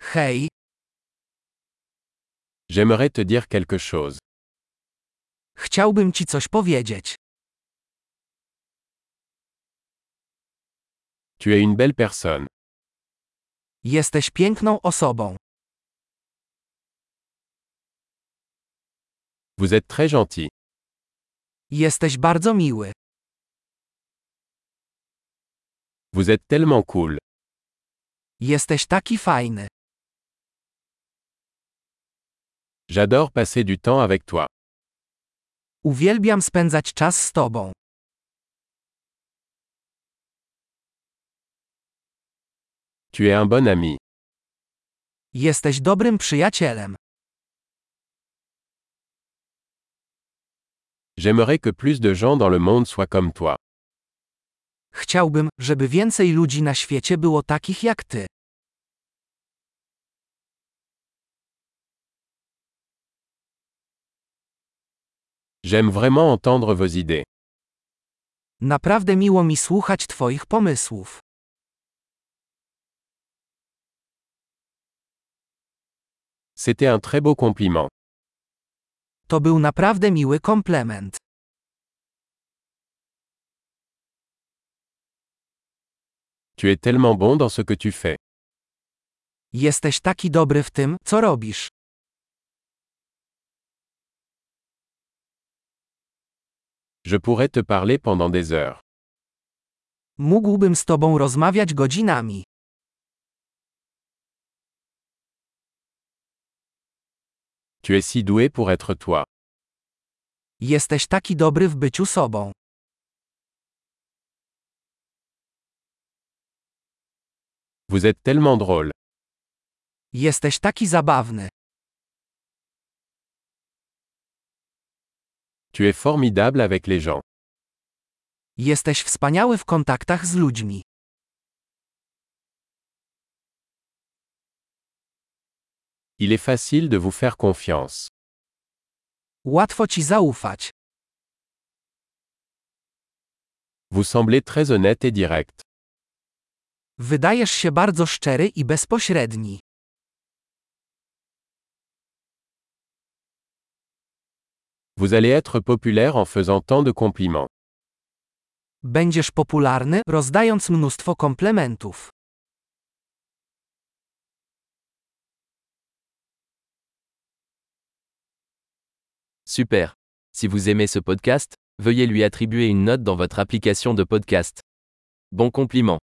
Hej, J'aimerais te dire quelque chose. chciałbym ci coś powiedzieć. Tu es une belle personne. Jesteś piękną osobą. Vous êtes très gentil. Jesteś bardzo miły. Vous êtes tellement cool. Jesteś taki fajny. J'adore passer du temps avec toi. Uwielbiam spędzać czas z tobą. Tu es un bon ami. Jesteś dobrym przyjacielem. J'aimerais que plus de gens dans le monde soient comme toi. Chciałbym, żeby więcej ludzi na świecie było takich jak ty. J'aime vraiment entendre vos idées. Naprawdę miło mi słuchać twoich pomysłów. C'était un très beau compliment. To był naprawdę miły komplement. Tu es tellement bon dans ce que tu fais. Jesteś taki dobry w tym, co robisz. Je pourrais te parler pendant des heures. Mógłbym z tobą rozmawiać godzinami. Tu es si doué pour être toi. Jesteś taki dobry w byciu sobą. Vous êtes tellement drôle. Jesteś taki zabawny. Tu es formidable avec les gens. Jesteś wspaniały w kontaktach z ludźmi. Il est facile de vous faire confiance. Łatwo ci zaufać. Vous semblez très honnête et direct. Wydajesz się bardzo szczery i bezpośredni. Vous allez être populaire en faisant tant de compliments. Będziesz popularny, rozdając mnóstwo komplementów. Super. Si vous aimez ce podcast, veuillez lui attribuer une note dans votre application de podcast. Bon compliment.